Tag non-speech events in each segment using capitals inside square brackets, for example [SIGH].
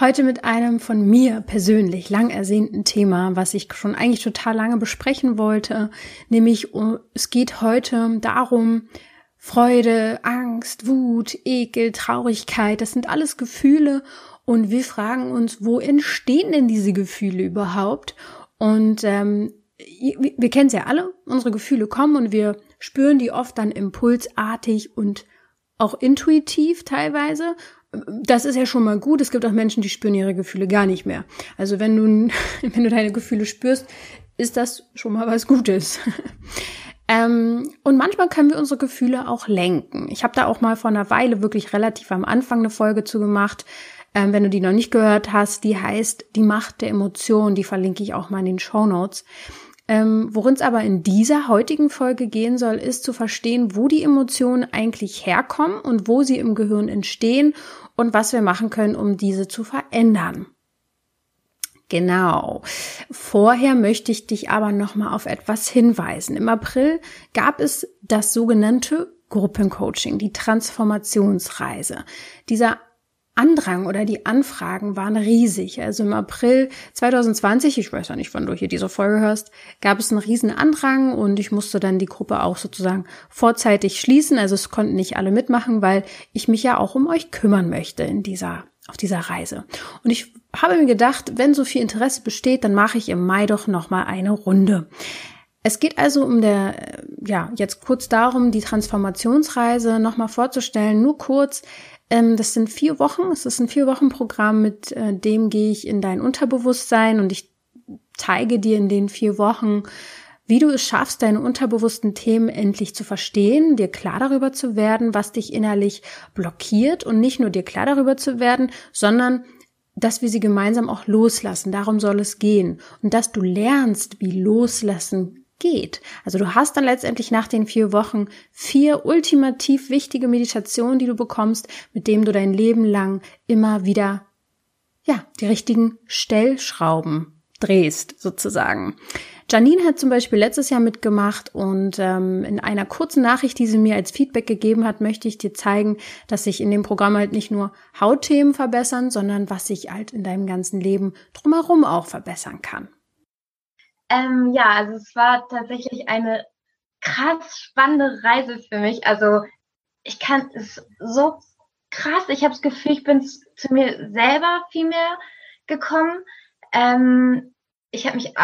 Heute mit einem von mir persönlich lang ersehnten Thema, was ich schon eigentlich total lange besprechen wollte, nämlich es geht heute darum, Freude, Angst, Wut, Ekel, Traurigkeit, das sind alles Gefühle. Und wir fragen uns, wo entstehen denn diese Gefühle überhaupt? Und ähm, wir, wir kennen es ja alle, unsere Gefühle kommen und wir spüren die oft dann impulsartig und auch intuitiv teilweise, das ist ja schon mal gut. Es gibt auch Menschen, die spüren ihre Gefühle gar nicht mehr. Also wenn du, [LAUGHS] wenn du deine Gefühle spürst, ist das schon mal was Gutes. [LAUGHS] ähm, und manchmal können wir unsere Gefühle auch lenken. Ich habe da auch mal vor einer Weile wirklich relativ am Anfang eine Folge zu gemacht. Ähm, wenn du die noch nicht gehört hast, die heißt Die Macht der Emotionen. Die verlinke ich auch mal in den Show Notes. Ähm, Worin es aber in dieser heutigen Folge gehen soll, ist zu verstehen, wo die Emotionen eigentlich herkommen und wo sie im Gehirn entstehen und was wir machen können, um diese zu verändern. Genau. Vorher möchte ich dich aber noch mal auf etwas hinweisen. Im April gab es das sogenannte Gruppencoaching, die Transformationsreise. Dieser Andrang oder die Anfragen waren riesig. Also im April 2020, ich weiß ja nicht, wann du hier diese Folge hörst, gab es einen riesen Andrang und ich musste dann die Gruppe auch sozusagen vorzeitig schließen. Also es konnten nicht alle mitmachen, weil ich mich ja auch um euch kümmern möchte in dieser, auf dieser Reise. Und ich habe mir gedacht, wenn so viel Interesse besteht, dann mache ich im Mai doch nochmal eine Runde. Es geht also um der, ja, jetzt kurz darum, die Transformationsreise nochmal vorzustellen, nur kurz. Ähm, das sind vier Wochen. Es ist ein vier Wochen Programm, mit äh, dem gehe ich in dein Unterbewusstsein und ich zeige dir in den vier Wochen, wie du es schaffst, deine unterbewussten Themen endlich zu verstehen, dir klar darüber zu werden, was dich innerlich blockiert und nicht nur dir klar darüber zu werden, sondern dass wir sie gemeinsam auch loslassen. Darum soll es gehen. Und dass du lernst, wie loslassen geht. Also du hast dann letztendlich nach den vier Wochen vier ultimativ wichtige Meditationen, die du bekommst, mit dem du dein Leben lang immer wieder, ja, die richtigen Stellschrauben drehst, sozusagen. Janine hat zum Beispiel letztes Jahr mitgemacht und ähm, in einer kurzen Nachricht, die sie mir als Feedback gegeben hat, möchte ich dir zeigen, dass sich in dem Programm halt nicht nur Hautthemen verbessern, sondern was sich halt in deinem ganzen Leben drumherum auch verbessern kann. Ähm, ja, also es war tatsächlich eine krass spannende Reise für mich. Also ich kann es so krass. Ich habe das Gefühl, ich bin zu mir selber viel mehr gekommen. Ähm, ich habe mich,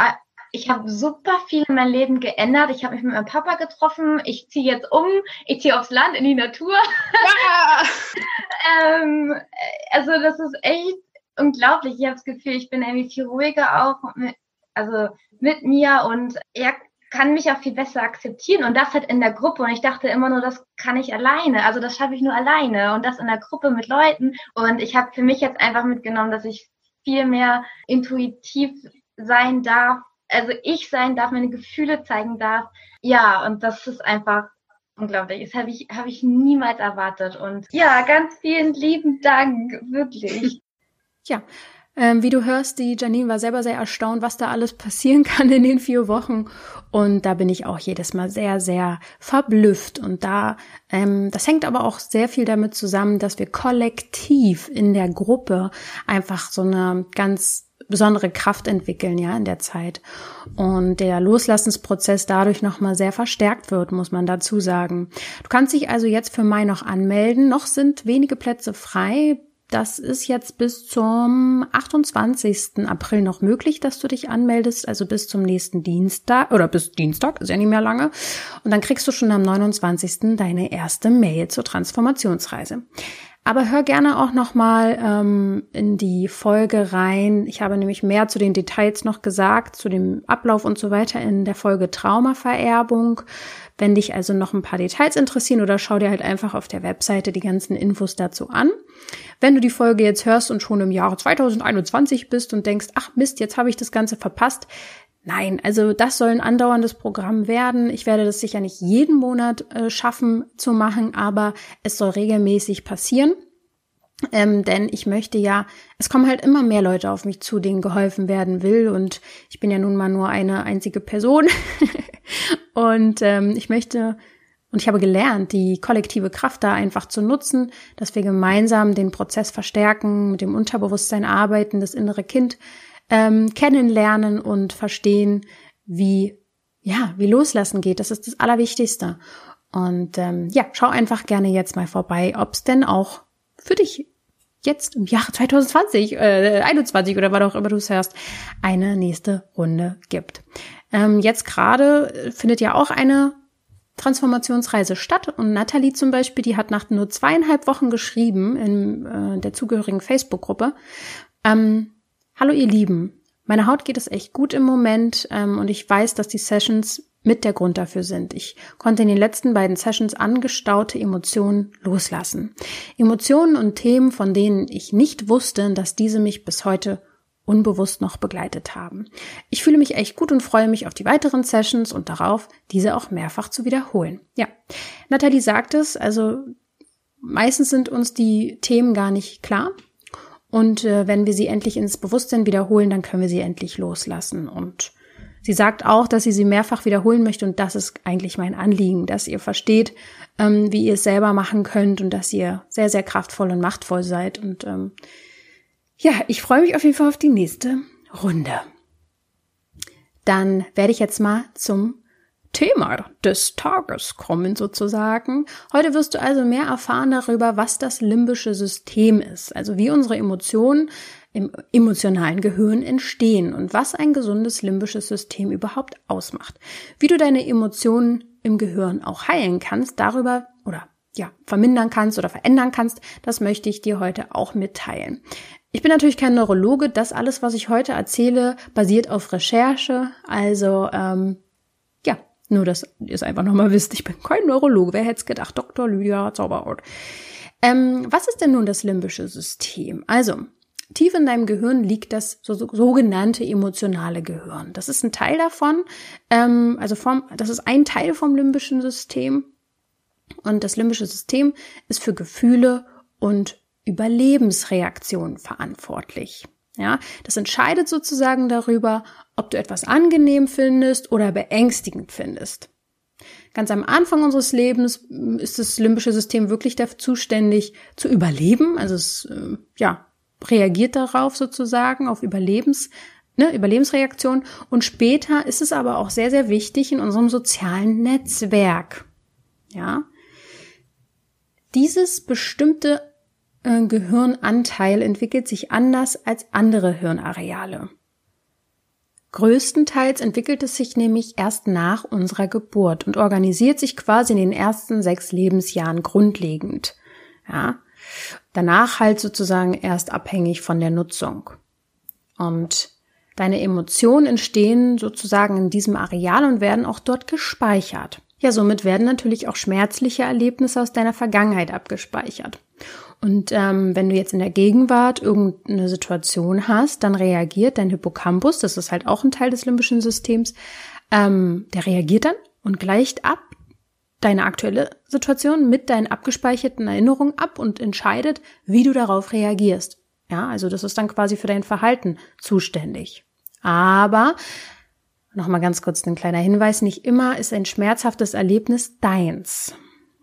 ich habe super viel in meinem Leben geändert. Ich habe mich mit meinem Papa getroffen. Ich ziehe jetzt um. Ich ziehe aufs Land in die Natur. Ja. [LAUGHS] ähm, also das ist echt unglaublich. Ich habe das Gefühl, ich bin irgendwie viel ruhiger auch. Also mit mir und er kann mich auch viel besser akzeptieren und das halt in der Gruppe und ich dachte immer nur, das kann ich alleine, also das schaffe ich nur alleine und das in der Gruppe mit Leuten und ich habe für mich jetzt einfach mitgenommen, dass ich viel mehr intuitiv sein darf, also ich sein darf, meine Gefühle zeigen darf. Ja, und das ist einfach unglaublich. Das habe ich, habe ich niemals erwartet. Und ja, ganz vielen lieben Dank, wirklich. [LAUGHS] Ja, ähm, wie du hörst, die Janine war selber sehr erstaunt, was da alles passieren [LAUGHS] kann in den vier Wochen. Und da bin ich auch jedes Mal sehr, sehr verblüfft. Und da, ähm, das hängt aber auch sehr viel damit zusammen, dass wir kollektiv in der Gruppe einfach so eine ganz besondere Kraft entwickeln, ja, in der Zeit. Und der Loslassensprozess dadurch nochmal sehr verstärkt wird, muss man dazu sagen. Du kannst dich also jetzt für Mai noch anmelden. Noch sind wenige Plätze frei. Das ist jetzt bis zum 28. April noch möglich, dass du dich anmeldest, also bis zum nächsten Dienstag oder bis Dienstag, ist ja nicht mehr lange. Und dann kriegst du schon am 29. deine erste Mail zur Transformationsreise. Aber hör gerne auch noch mal ähm, in die Folge rein. Ich habe nämlich mehr zu den Details noch gesagt, zu dem Ablauf und so weiter in der Folge Traumavererbung. Wenn dich also noch ein paar Details interessieren oder schau dir halt einfach auf der Webseite die ganzen Infos dazu an. Wenn du die Folge jetzt hörst und schon im Jahre 2021 bist und denkst, ach Mist, jetzt habe ich das Ganze verpasst, Nein, also das soll ein andauerndes Programm werden. Ich werde das sicher nicht jeden Monat äh, schaffen zu machen, aber es soll regelmäßig passieren. Ähm, denn ich möchte ja, es kommen halt immer mehr Leute auf mich zu, denen geholfen werden will. Und ich bin ja nun mal nur eine einzige Person. [LAUGHS] und ähm, ich möchte, und ich habe gelernt, die kollektive Kraft da einfach zu nutzen, dass wir gemeinsam den Prozess verstärken, mit dem Unterbewusstsein arbeiten, das innere Kind ähm, kennenlernen und verstehen, wie ja, wie loslassen geht. Das ist das Allerwichtigste. Und ähm, ja, schau einfach gerne jetzt mal vorbei, ob es denn auch für dich jetzt im Jahr 2020, äh, 21 oder was auch immer du es hörst, eine nächste Runde gibt. Ähm, jetzt gerade findet ja auch eine Transformationsreise statt und Natalie zum Beispiel, die hat nach nur zweieinhalb Wochen geschrieben in äh, der zugehörigen Facebook-Gruppe. Ähm, Hallo ihr Lieben, meiner Haut geht es echt gut im Moment ähm, und ich weiß, dass die Sessions mit der Grund dafür sind. Ich konnte in den letzten beiden Sessions angestaute Emotionen loslassen. Emotionen und Themen, von denen ich nicht wusste, dass diese mich bis heute unbewusst noch begleitet haben. Ich fühle mich echt gut und freue mich auf die weiteren Sessions und darauf, diese auch mehrfach zu wiederholen. Ja, Nathalie sagt es, also meistens sind uns die Themen gar nicht klar. Und äh, wenn wir sie endlich ins Bewusstsein wiederholen, dann können wir sie endlich loslassen. Und sie sagt auch, dass sie sie mehrfach wiederholen möchte. Und das ist eigentlich mein Anliegen, dass ihr versteht, ähm, wie ihr es selber machen könnt und dass ihr sehr, sehr kraftvoll und machtvoll seid. Und ähm, ja, ich freue mich auf jeden Fall auf die nächste Runde. Dann werde ich jetzt mal zum Thema des Tages kommen sozusagen. Heute wirst du also mehr erfahren darüber, was das limbische System ist, also wie unsere Emotionen im emotionalen Gehirn entstehen und was ein gesundes limbisches System überhaupt ausmacht. Wie du deine Emotionen im Gehirn auch heilen kannst, darüber oder ja, vermindern kannst oder verändern kannst, das möchte ich dir heute auch mitteilen. Ich bin natürlich kein Neurologe. Das alles, was ich heute erzähle, basiert auf Recherche. Also ähm, ja, nur, dass ihr es einfach nochmal wisst. Ich bin kein Neurologe. Wer hätte es gedacht? Dr. Lydia Zauberhaut. Ähm, was ist denn nun das limbische System? Also, tief in deinem Gehirn liegt das so, so, sogenannte emotionale Gehirn. Das ist ein Teil davon. Ähm, also vom, das ist ein Teil vom limbischen System. Und das limbische System ist für Gefühle und Überlebensreaktionen verantwortlich. Ja, das entscheidet sozusagen darüber, ob du etwas angenehm findest oder beängstigend findest. Ganz am Anfang unseres Lebens ist das limbische System wirklich dafür zuständig zu überleben. Also es äh, ja, reagiert darauf sozusagen, auf Überlebens, ne, Überlebensreaktion. Und später ist es aber auch sehr, sehr wichtig in unserem sozialen Netzwerk. Ja. Dieses bestimmte äh, Gehirnanteil entwickelt sich anders als andere Hirnareale. Größtenteils entwickelt es sich nämlich erst nach unserer Geburt und organisiert sich quasi in den ersten sechs Lebensjahren grundlegend. Ja. Danach halt sozusagen erst abhängig von der Nutzung. Und deine Emotionen entstehen sozusagen in diesem Areal und werden auch dort gespeichert. Ja, somit werden natürlich auch schmerzliche Erlebnisse aus deiner Vergangenheit abgespeichert. Und ähm, wenn du jetzt in der Gegenwart irgendeine Situation hast, dann reagiert dein Hippocampus, das ist halt auch ein Teil des limbischen Systems, ähm, der reagiert dann und gleicht ab deine aktuelle Situation mit deinen abgespeicherten Erinnerungen ab und entscheidet, wie du darauf reagierst. Ja, also das ist dann quasi für dein Verhalten zuständig. Aber Nochmal ganz kurz ein kleiner Hinweis. Nicht immer ist ein schmerzhaftes Erlebnis deins.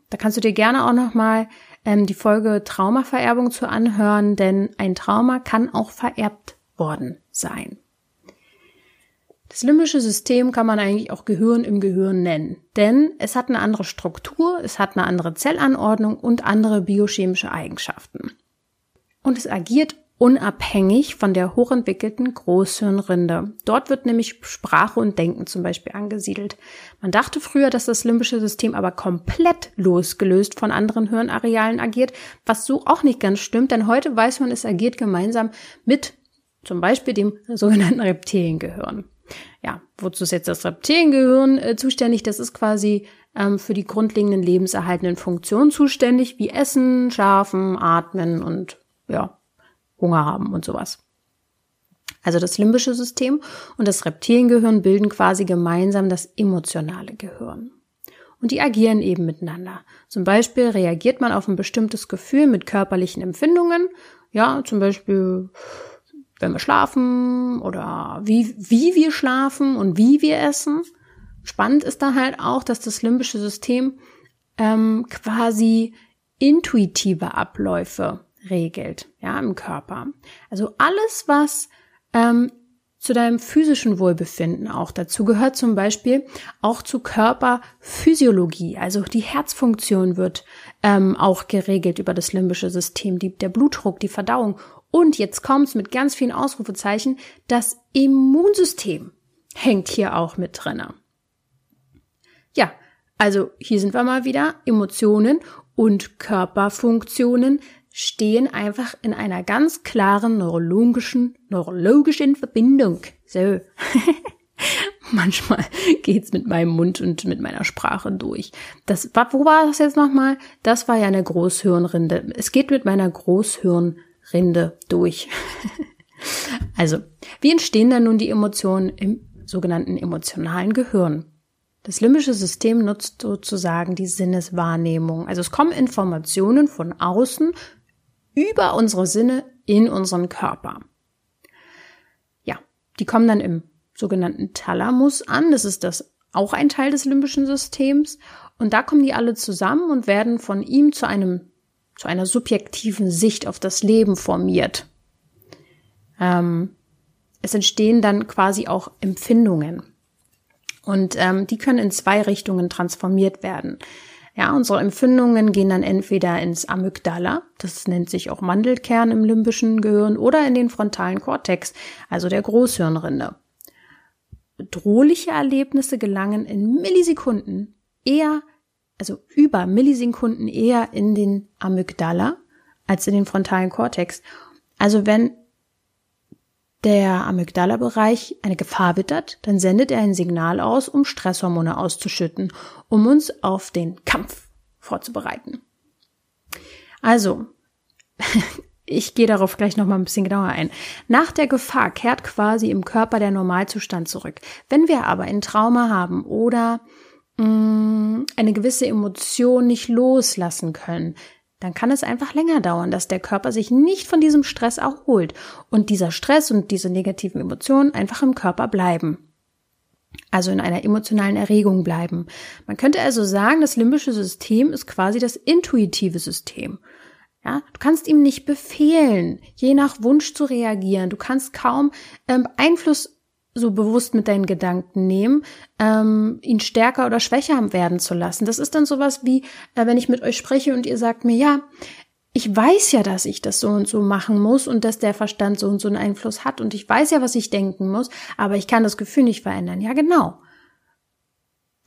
Da kannst du dir gerne auch nochmal ähm, die Folge Traumavererbung zu anhören, denn ein Trauma kann auch vererbt worden sein. Das limbische System kann man eigentlich auch Gehirn im Gehirn nennen, denn es hat eine andere Struktur, es hat eine andere Zellanordnung und andere biochemische Eigenschaften. Und es agiert unabhängig von der hochentwickelten Großhirnrinde. Dort wird nämlich Sprache und Denken zum Beispiel angesiedelt. Man dachte früher, dass das limbische System aber komplett losgelöst von anderen Hirnarealen agiert, was so auch nicht ganz stimmt, denn heute weiß man, es agiert gemeinsam mit zum Beispiel dem sogenannten Reptiliengehirn. Ja, wozu ist jetzt das Reptiliengehirn äh, zuständig? Das ist quasi ähm, für die grundlegenden lebenserhaltenden Funktionen zuständig, wie Essen, Schlafen, Atmen und ja, Hunger haben und sowas. Also das limbische System und das Reptiliengehirn bilden quasi gemeinsam das emotionale Gehirn. Und die agieren eben miteinander. Zum Beispiel reagiert man auf ein bestimmtes Gefühl mit körperlichen Empfindungen. Ja, zum Beispiel, wenn wir schlafen oder wie, wie wir schlafen und wie wir essen. Spannend ist da halt auch, dass das limbische System ähm, quasi intuitive Abläufe regelt, ja, im Körper. Also alles, was ähm, zu deinem physischen Wohlbefinden auch dazu gehört zum Beispiel auch zu Körperphysiologie. Also die Herzfunktion wird ähm, auch geregelt über das limbische System, die, der Blutdruck, die Verdauung. Und jetzt kommt's mit ganz vielen Ausrufezeichen, das Immunsystem hängt hier auch mit drinne. Ja, also hier sind wir mal wieder. Emotionen und Körperfunktionen stehen einfach in einer ganz klaren neurologischen, neurologischen Verbindung. So. [LAUGHS] [LAUGHS] Manchmal geht's mit meinem Mund und mit meiner Sprache durch. Das, wo war das jetzt nochmal? Das war ja eine Großhirnrinde. Es geht mit meiner Großhirnrinde durch. [LAUGHS] also, wie entstehen dann nun die Emotionen im sogenannten emotionalen Gehirn? Das limbische System nutzt sozusagen die Sinneswahrnehmung. Also es kommen Informationen von außen über unsere Sinne in unseren Körper. Ja, die kommen dann im sogenannten Thalamus an. Das ist das auch ein Teil des limbischen Systems. Und da kommen die alle zusammen und werden von ihm zu einem, zu einer subjektiven Sicht auf das Leben formiert. Ähm, es entstehen dann quasi auch Empfindungen. Und ähm, die können in zwei Richtungen transformiert werden. Ja, unsere Empfindungen gehen dann entweder ins Amygdala, das nennt sich auch Mandelkern im limbischen Gehirn, oder in den frontalen Kortex, also der Großhirnrinde. Bedrohliche Erlebnisse gelangen in Millisekunden eher, also über Millisekunden eher in den Amygdala als in den frontalen Kortex. Also wenn der Amygdala-Bereich eine Gefahr wittert, dann sendet er ein Signal aus, um Stresshormone auszuschütten, um uns auf den Kampf vorzubereiten. Also, [LAUGHS] ich gehe darauf gleich noch mal ein bisschen genauer ein. Nach der Gefahr kehrt quasi im Körper der Normalzustand zurück. Wenn wir aber ein Trauma haben oder mh, mm, eine gewisse Emotion nicht loslassen können, dann kann es einfach länger dauern, dass der Körper sich nicht von diesem Stress erholt und dieser Stress und diese negativen Emotionen einfach im Körper bleiben. Also in einer emotionalen Erregung bleiben. Man könnte also sagen, das limbische System ist quasi das intuitive System. Ja, du kannst ihm nicht befehlen, je nach Wunsch zu reagieren. Du kannst kaum ähm, Einfluss so bewusst mit deinen Gedanken nehmen, ähm, ihn stärker oder schwächer werden zu lassen. Das ist dann sowas wie, äh, wenn ich mit euch spreche und ihr sagt mir, ja, ich weiß ja, dass ich das so und so machen muss und dass der Verstand so und so einen Einfluss hat und ich weiß ja, was ich denken muss, aber ich kann das Gefühl nicht verändern. Ja, genau.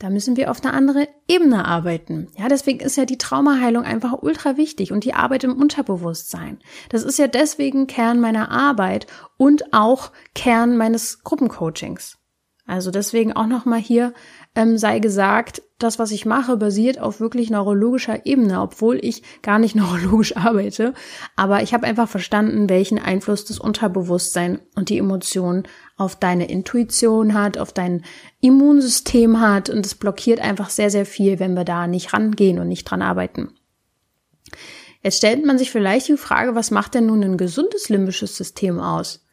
Da müssen wir auf eine andere Ebene arbeiten. Ja, deswegen ist ja die Traumaheilung einfach ultra wichtig und die Arbeit im Unterbewusstsein. Das ist ja deswegen Kern meiner Arbeit und auch Kern meines Gruppencoachings. Also deswegen auch nochmal hier ähm, sei gesagt, das, was ich mache, basiert auf wirklich neurologischer Ebene, obwohl ich gar nicht [LAUGHS] neurologisch arbeite. Aber ich habe einfach verstanden, welchen Einfluss das Unterbewusstsein und die Emotionen auf deine Intuition hat, auf dein Immunsystem hat. Und es blockiert einfach sehr, sehr viel, wenn wir da nicht rangehen und nicht dran arbeiten. Jetzt stellt man sich vielleicht die Frage, was macht denn nun ein gesundes limbisches System aus?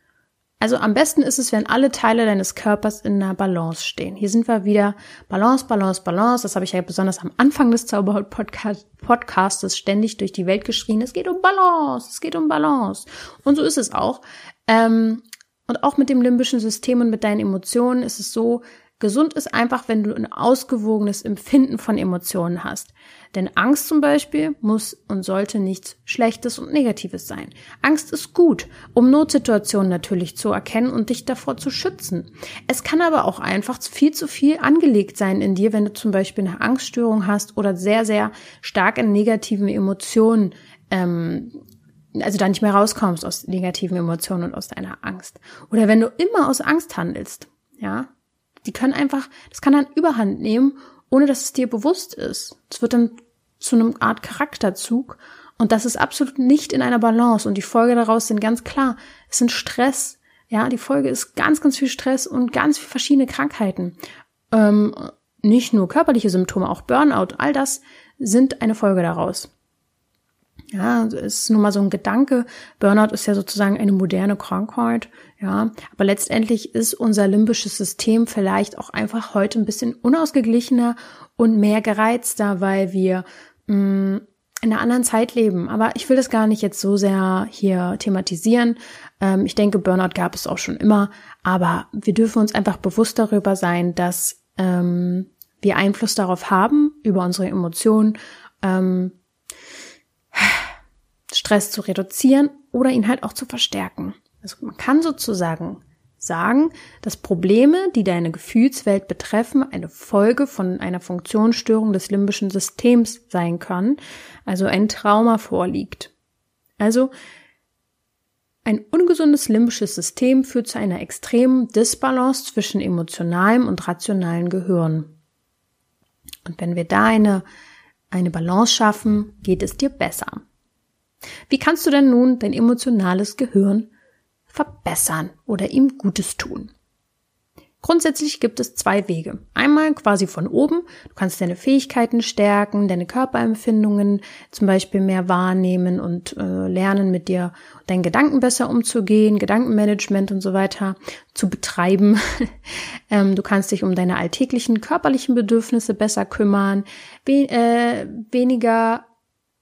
Also am besten ist es, wenn alle Teile deines Körpers in einer Balance stehen. Hier sind wir wieder Balance, Balance, Balance. Das habe ich ja besonders am Anfang des Zauberhaut-Podcastes ständig durch die Welt geschrien. Es geht um Balance, es geht um Balance. Und so ist es auch. Ähm, und auch mit dem limbischen System und mit deinen Emotionen ist es so, Gesund ist einfach, wenn du ein ausgewogenes Empfinden von Emotionen hast. Denn Angst zum Beispiel muss und sollte nichts Schlechtes und Negatives sein. Angst ist gut, um Notsituationen natürlich zu erkennen und dich davor zu schützen. Es kann aber auch einfach viel zu viel angelegt sein in dir, wenn du zum Beispiel eine Angststörung hast oder sehr, sehr stark in negativen Emotionen ähm, also da nicht mehr rauskommst aus negativen Emotionen und aus deiner Angst. Oder wenn du immer aus Angst handelst, ja, die können einfach, das kann dann Überhand nehmen, ohne dass es dir bewusst ist. Es wird dann zu einem Art Charakterzug und das ist absolut nicht in einer Balance und die Folge daraus sind ganz klar. Es sind Stress, Ja, die Folge ist ganz, ganz viel Stress und ganz viele verschiedene Krankheiten. Ähm, nicht nur körperliche Symptome, auch Burnout, all das sind eine Folge daraus. Ja, es ist nur mal so ein Gedanke. Burnout ist ja sozusagen eine moderne Krankheit. Ja, aber letztendlich ist unser limbisches System vielleicht auch einfach heute ein bisschen unausgeglichener und mehr gereizter, weil wir mh, mm, in einer anderen Zeit leben. Aber ich will das gar nicht jetzt so sehr hier thematisieren. Ähm, ich denke, Burnout gab es auch schon immer. Aber wir dürfen uns einfach bewusst darüber sein, dass ähm, wir Einfluss darauf haben, über unsere Emotionen, ähm, Stress zu reduzieren oder ihn halt auch zu verstärken. Also man kann sozusagen sagen, dass Probleme, die deine Gefühlswelt betreffen, eine Folge von einer Funktionsstörung des limbischen Systems sein können, also ein Trauma vorliegt. Also ein ungesundes limbisches System führt zu einer extremen Disbalance zwischen emotionalem und rationalem Gehirn. Und wenn wir da eine, eine Balance schaffen, geht es dir besser. Wie kannst du denn nun dein emotionales Gehirn verbessern oder ihm Gutes tun? Grundsätzlich gibt es zwei Wege. Einmal quasi von oben. Du kannst deine Fähigkeiten stärken, deine Körperempfindungen zum Beispiel mehr wahrnehmen und äh, lernen, mit dir deinen Gedanken besser umzugehen, Gedankenmanagement und so weiter zu betreiben. [LAUGHS] ähm, du kannst dich um deine alltäglichen körperlichen Bedürfnisse besser kümmern, we äh, weniger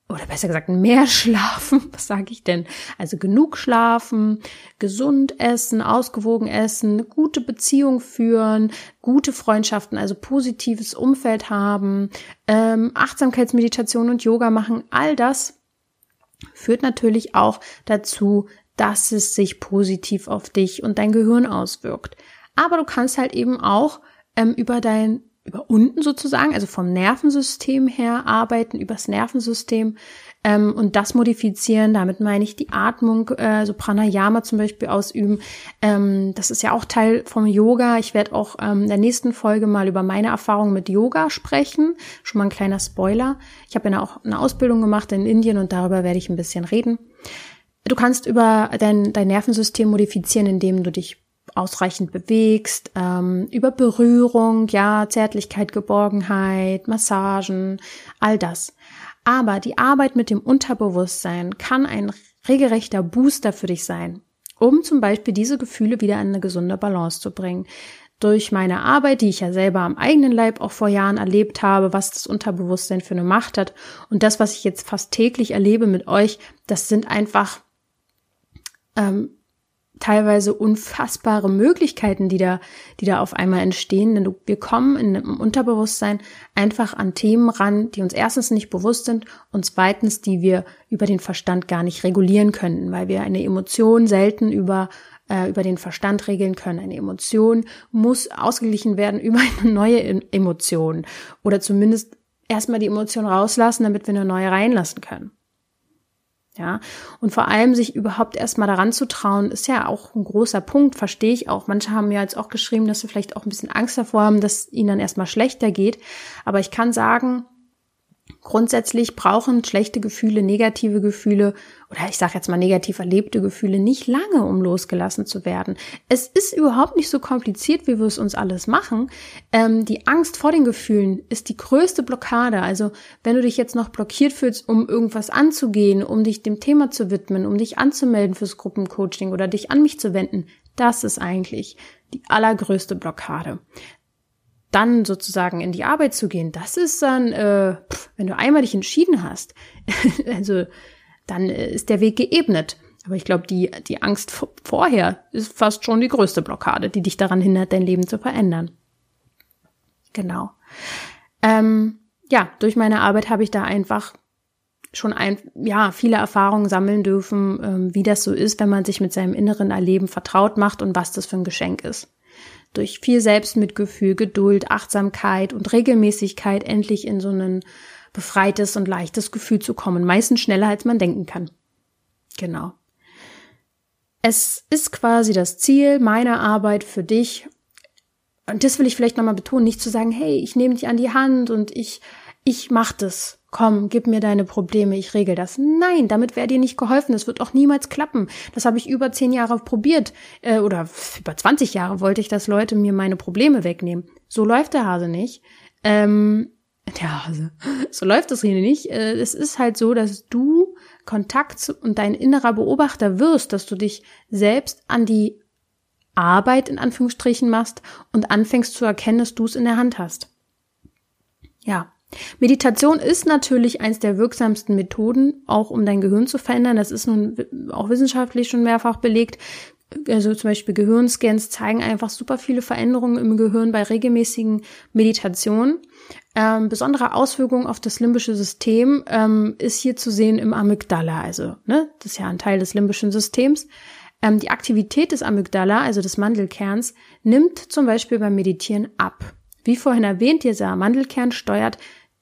oder besser gesagt mehr [LAUGHS] schlafen, was sage ich denn? Also genug schlafen, gesund essen, ausgewogen essen, gute Beziehung führen, gute Freundschaften, also positives Umfeld haben, ähm, Achtsamkeitsmeditation und Yoga machen, all das führt natürlich auch dazu, dass es sich positiv auf dich und dein Gehirn auswirkt. Aber du kannst halt eben auch ähm, über dein über unten sozusagen, also vom Nervensystem her arbeiten, übers Nervensystem ähm, und das modifizieren. Damit meine ich die Atmung, äh, so Pranayama zum Beispiel ausüben. Ähm, das ist ja auch Teil vom Yoga. Ich werde auch ähm, in der nächsten Folge mal über meine Erfahrungen mit Yoga sprechen. Schon mal ein kleiner Spoiler. Ich habe ja auch eine Ausbildung gemacht in Indien und darüber werde ich ein bisschen reden. Du kannst über dein, dein Nervensystem modifizieren, indem du dich ausreichend bewegst, ähm, über Berührung, ja, Zärtlichkeit, Geborgenheit, Massagen, all das. Aber die Arbeit mit dem Unterbewusstsein kann ein regelrechter Booster für dich sein, um zum Beispiel diese Gefühle wieder in eine gesunde Balance zu bringen. Durch meine Arbeit, die ich ja selber am eigenen Leib auch vor Jahren erlebt habe, was das Unterbewusstsein für eine Macht hat und das, was ich jetzt fast täglich erlebe mit euch, das sind einfach ähm, teilweise unfassbare Möglichkeiten, die da, die da auf einmal entstehen. Denn wir kommen in einem Unterbewusstsein einfach an Themen ran, die uns erstens nicht bewusst sind und zweitens, die wir über den Verstand gar nicht regulieren können, weil wir eine Emotion selten über äh, über den Verstand regeln können. Eine Emotion muss ausgeglichen werden [LAUGHS] über eine neue Emotion oder zumindest erstmal die Emotion rauslassen, damit wir eine neue reinlassen können. Ja, und vor allem sich überhaupt erstmal daran zu trauen, ist ja auch ein großer Punkt, verstehe ich auch. Manche haben ja jetzt auch geschrieben, dass sie vielleicht auch ein bisschen Angst davor haben, dass ihnen dann erstmal schlechter geht. Aber ich kann sagen, Grundsätzlich brauchen schlechte Gefühle, negative Gefühle oder ich sage jetzt mal negativ erlebte Gefühle nicht lange, um losgelassen zu werden. Es ist überhaupt nicht so kompliziert, wie wir es uns alles machen. Ähm, die Angst vor den Gefühlen ist die größte Blockade. Also wenn du dich jetzt noch blockiert fühlst, um irgendwas anzugehen, um dich dem Thema zu widmen, um dich anzumelden fürs Gruppencoaching oder dich an mich zu wenden, das ist eigentlich die allergrößte Blockade dann sozusagen in die Arbeit zu gehen, das ist dann, äh, wenn du einmal dich entschieden hast, [LAUGHS] also dann äh, ist der Weg geebnet. Aber ich glaube, die, die Angst vorher ist fast schon die größte Blockade, die dich daran hindert, dein Leben zu verändern. Genau. Ähm, ja, durch meine Arbeit habe ich da einfach schon ein, ja, viele Erfahrungen sammeln dürfen, ähm, wie das so ist, wenn man sich mit seinem inneren Erleben vertraut macht und was das für ein Geschenk ist durch viel Selbstmitgefühl, Geduld, Achtsamkeit und Regelmäßigkeit endlich in so ein befreites und leichtes Gefühl zu kommen. Meistens schneller, als man denken kann. Genau. Es ist quasi das Ziel meiner Arbeit für dich. Und das will ich vielleicht nochmal betonen, nicht zu sagen, hey, ich nehme dich an die Hand und ich, ich mach das komm, gib mir deine Probleme, ich regel das. Nein, damit wäre dir nicht geholfen. Das wird auch niemals klappen. Das habe ich über zehn Jahre probiert. Äh, oder über 20 Jahre wollte ich, dass Leute mir meine Probleme wegnehmen. So läuft der Hase nicht. Ähm, der Hase. [LAUGHS] So läuft das hier nicht. Äh, es ist halt so, dass du Kontakt und dein innerer Beobachter wirst, dass du dich selbst an die Arbeit in Anführungsstrichen machst und anfängst zu erkennen, dass du es in der Hand hast. Ja. Meditation ist natürlich eins der wirksamsten Methoden, auch um dein Gehirn zu verändern. Das ist nun auch wissenschaftlich schon mehrfach belegt. Also zum Beispiel Gehirnscans zeigen einfach super viele Veränderungen im Gehirn bei regelmäßigen Meditationen. Ähm, besondere Auswirkungen auf das limbische System ähm, ist hier zu sehen im Amygdala, also ne, das ist ja ein Teil des limbischen Systems. Ähm, die Aktivität des Amygdala, also des Mandelkerns, nimmt zum Beispiel beim Meditieren ab. Wie vorhin erwähnt, dieser Mandelkern steuert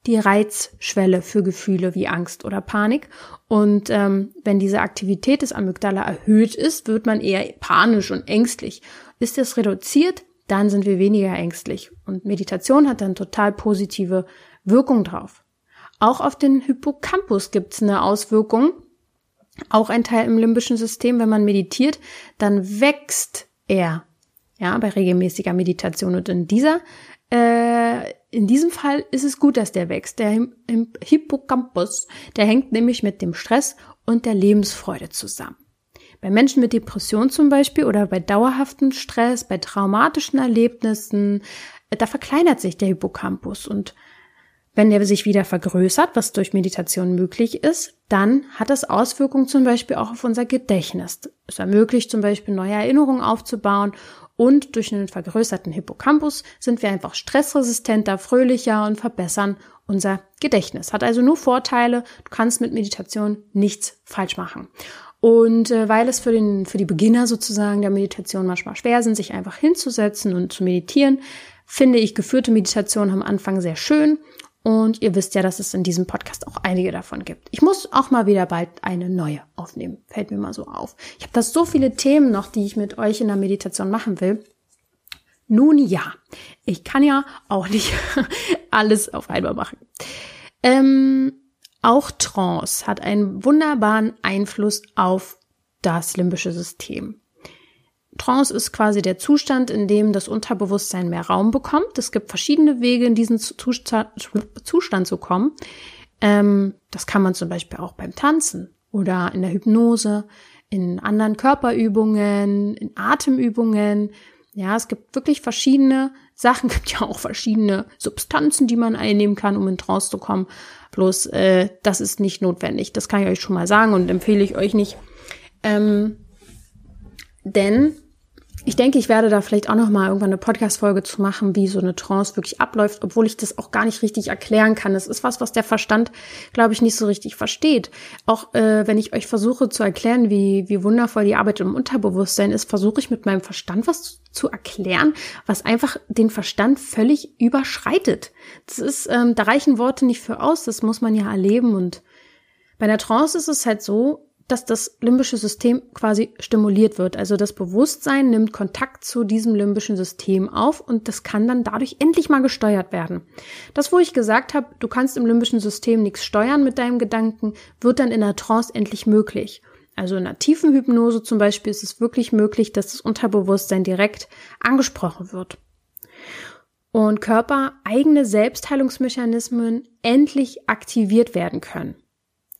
die Reizschwelle für Gefühle wie Angst oder Panik. Und ähm, wenn diese Aktivität des Amygdala erhöht ist, wird man eher panisch und ängstlich. Ist es reduziert, dann sind wir weniger ängstlich. Und Meditation hat dann total positive Wirkung drauf. Auch auf den Hippocampus gibt es eine Auswirkung. Auch ein Teil im limbischen System, wenn man meditiert, dann wächst er. Ja, bei regelmäßiger Meditation. Und in dieser, äh, in diesem Fall ist es gut, dass der wächst. Der Hippocampus, der hängt nämlich mit dem Stress und der Lebensfreude zusammen. Bei Menschen mit Depression zum Beispiel oder bei dauerhaftem Stress, bei traumatischen Erlebnissen, äh, da verkleinert sich der Hippocampus und wenn der sich wieder vergrößert, was durch Meditation möglich ist, dann hat das Auswirkungen zum Beispiel auch auf unser Gedächtnis. Es ermöglicht zum Beispiel neue Erinnerungen aufzubauen und durch einen vergrößerten Hippocampus sind wir einfach stressresistenter, fröhlicher und verbessern unser Gedächtnis. Hat also nur Vorteile. Du kannst mit Meditation nichts falsch machen. Und äh, weil es für, den, für die Beginner sozusagen der Meditation manchmal schwer sind, sich einfach hinzusetzen und zu meditieren, finde ich geführte Meditation am Anfang sehr schön. Und ihr wisst ja, dass es in diesem Podcast auch einige davon gibt. Ich muss auch mal wieder bald eine neue aufnehmen. Fällt mir mal so auf. Ich habe da so viele Themen noch, die ich mit euch in der Meditation machen will. Nun ja, ich kann ja auch nicht [LAUGHS] alles auf einmal machen. Ähm, auch Trance hat einen wunderbaren Einfluss auf das limbische System. Trance ist quasi der Zustand, in dem das Unterbewusstsein mehr Raum bekommt. Es gibt verschiedene Wege, in diesen Zustand, zu kommen. Ähm, das kann man zum Beispiel auch beim Tanzen oder in der Hypnose, in anderen Körperübungen, in Atemübungen. Ja, es gibt wirklich verschiedene Sachen, [LAUGHS] es gibt ja auch verschiedene Substanzen, die man einnehmen kann, um in Trance zu kommen. Bloß äh, das ist nicht notwendig. Das kann ich euch schon mal sagen und empfehle ich euch nicht. Ähm, denn ich denke, ich werde da vielleicht auch noch mal irgendwann eine Podcast-Folge zu machen, wie so eine Trance wirklich abläuft, obwohl ich das auch gar nicht richtig erklären kann. Es ist was, was der Verstand, glaube ich, nicht so richtig versteht. Auch äh, wenn ich euch versuche zu erklären, wie, wie wundervoll die Arbeit im Unterbewusstsein ist, versuche ich mit meinem Verstand was zu erklären, was einfach den Verstand völlig überschreitet. Das ist, ähm, da reichen Worte nicht für aus, das muss man ja erleben. Und bei einer Trance ist es halt so, dass das limbische System quasi stimuliert wird. Also das Bewusstsein nimmt Kontakt zu diesem limbischen System auf und das kann dann dadurch endlich mal gesteuert werden. Das, wo ich gesagt habe, du kannst im limbischen System nichts steuern mit deinem Gedanken, wird dann in der Trance endlich möglich. Also in einer tiefen Hypnose zum Beispiel ist es wirklich möglich, dass das Unterbewusstsein direkt angesprochen wird. Und Körper eigene Selbstheilungsmechanismen endlich aktiviert werden können.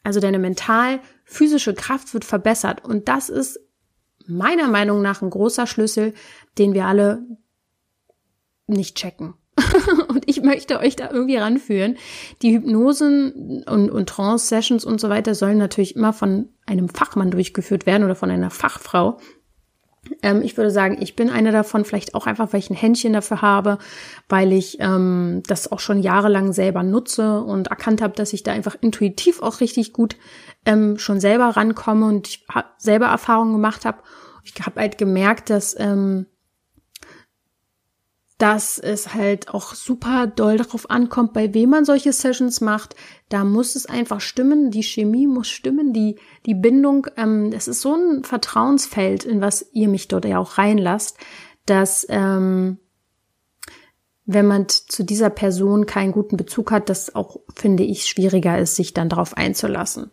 Also deine mental physische Kraft wird verbessert. Und das ist meiner Meinung nach ein großer Schlüssel, den wir alle nicht checken. [LAUGHS] und ich möchte euch da irgendwie ranführen. Die Hypnosen und, und Trance-Sessions und so weiter sollen natürlich immer von einem Fachmann durchgeführt werden oder von einer Fachfrau. Ähm, ich würde sagen, ich bin eine davon, vielleicht auch einfach, weil ich ein Händchen dafür habe, weil ich ähm, das auch schon jahrelang selber nutze und erkannt habe, dass ich da einfach intuitiv auch richtig gut ähm, schon selber rankomme und ich selber Erfahrungen gemacht habe. Ich habe halt gemerkt, dass ähm, dass es halt auch super doll darauf ankommt, bei wem man solche Sessions macht. Da muss es einfach stimmen, die Chemie muss stimmen, die, die Bindung. Ähm, es ist so ein Vertrauensfeld, in was ihr mich dort ja auch reinlasst, dass, ähm, wenn man zu dieser Person keinen guten Bezug hat, das auch, finde ich, schwieriger ist, sich dann darauf einzulassen.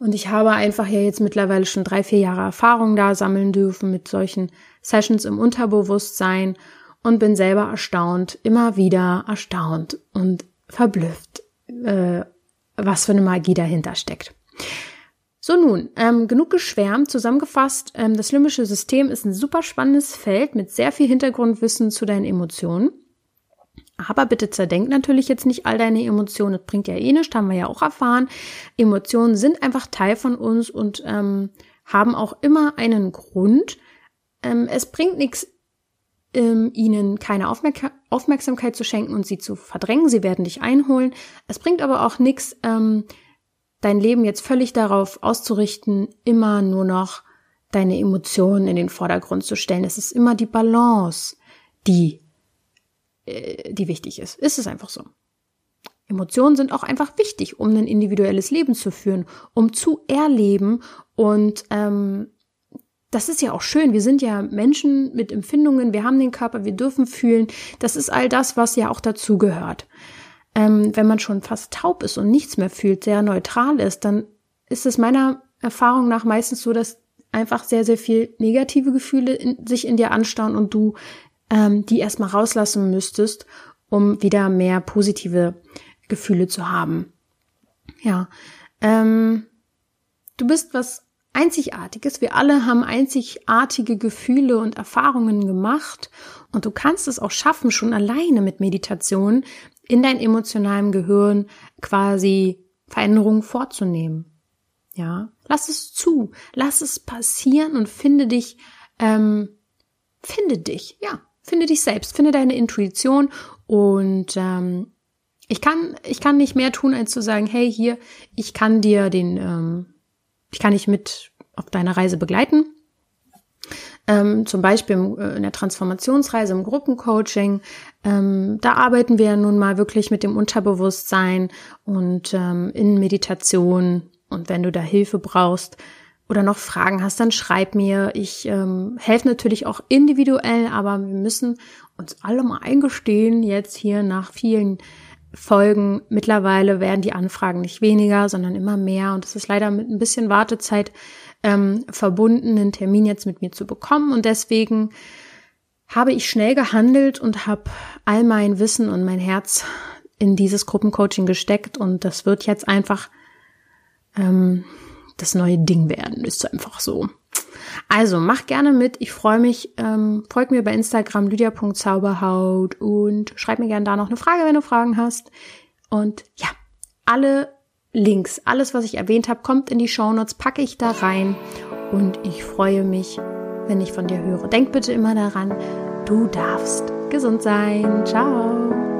Und ich habe einfach ja jetzt mittlerweile schon drei, vier Jahre Erfahrung da sammeln dürfen mit solchen Sessions im Unterbewusstsein und bin selber erstaunt, immer wieder erstaunt und verblüfft, äh, was für eine Magie dahinter steckt. So nun, ähm, genug geschwärmt, zusammengefasst, ähm, das limbische System ist ein super spannendes Feld mit sehr viel Hintergrundwissen zu deinen Emotionen. Aber bitte zerdenk natürlich jetzt nicht all deine Emotionen. Das bringt ja eh nichts, haben wir ja auch erfahren. Emotionen sind einfach Teil von uns und ähm, haben auch immer einen Grund. Ähm, es bringt nichts, ähm, ihnen keine Aufmerk Aufmerksamkeit zu schenken und sie zu verdrängen. Sie werden dich einholen. Es bringt aber auch nichts, ähm, dein Leben jetzt völlig darauf auszurichten, immer nur noch deine Emotionen in den Vordergrund zu stellen. Es ist immer die Balance, die äh, die wichtig ist. Ist es einfach so. Emotionen sind auch einfach wichtig, um ein individuelles Leben zu führen, um zu erleben. Und ähm, das ist ja auch schön. Wir sind ja Menschen mit Empfindungen, wir haben den Körper, wir dürfen fühlen. Das ist all das, was ja auch dazugehört. Ähm, wenn man schon fast taub ist und nichts mehr fühlt, sehr neutral ist, dann ist es meiner Erfahrung nach meistens so, dass einfach sehr, sehr viel negative Gefühle in, sich in dir anstauen und du ähm, die erstmal rauslassen müsstest, um wieder mehr positive Gefühle zu haben. Ja, ähm, du bist was Einzigartiges. Wir alle haben einzigartige Gefühle und Erfahrungen gemacht. Und du kannst es auch schaffen, schon alleine mit Meditation in dein emotionalen Gehirn quasi Veränderungen vorzunehmen. Ja, lass es zu, lass es passieren und finde dich, ähm, finde dich, ja, Finde dich selbst, finde deine Intuition. Und ähm, ich kann, ich kann nicht mehr tun, als zu sagen, hey, hier, ich kann dir den, ähm, ich kann dich mit auf deiner Reise begleiten. Ähm, zum Beispiel äh, in der Transformationsreise, im Gruppencoaching. Ähm, da arbeiten wir nun mal wirklich mit dem Unterbewusstsein und ähm, in Meditation. Und wenn du da Hilfe brauchst, oder noch Fragen hast, dann schreib mir. Ich ähm, helfe natürlich auch individuell, aber wir müssen uns alle mal eingestehen, jetzt hier nach vielen Folgen. Mittlerweile werden die Anfragen nicht weniger, sondern immer mehr. Und es ist leider mit ein bisschen Wartezeit ähm, verbunden, einen Termin jetzt mit mir zu bekommen. Und deswegen habe ich schnell gehandelt und habe all mein Wissen und mein Herz in dieses Gruppencoaching gesteckt. Und das wird jetzt einfach ähm, das neue Ding werden. Ist einfach so. Also mach gerne mit. Ich freue mich. Ähm, folg mir bei Instagram lydia.zauberhaut und schreib mir gerne da noch eine Frage, wenn du Fragen hast. Und ja, alle Links, alles, was ich erwähnt habe, kommt in die Shownotes, packe ich da rein. Und ich freue mich, wenn ich von dir höre. Denk bitte immer daran, du darfst gesund sein. Ciao.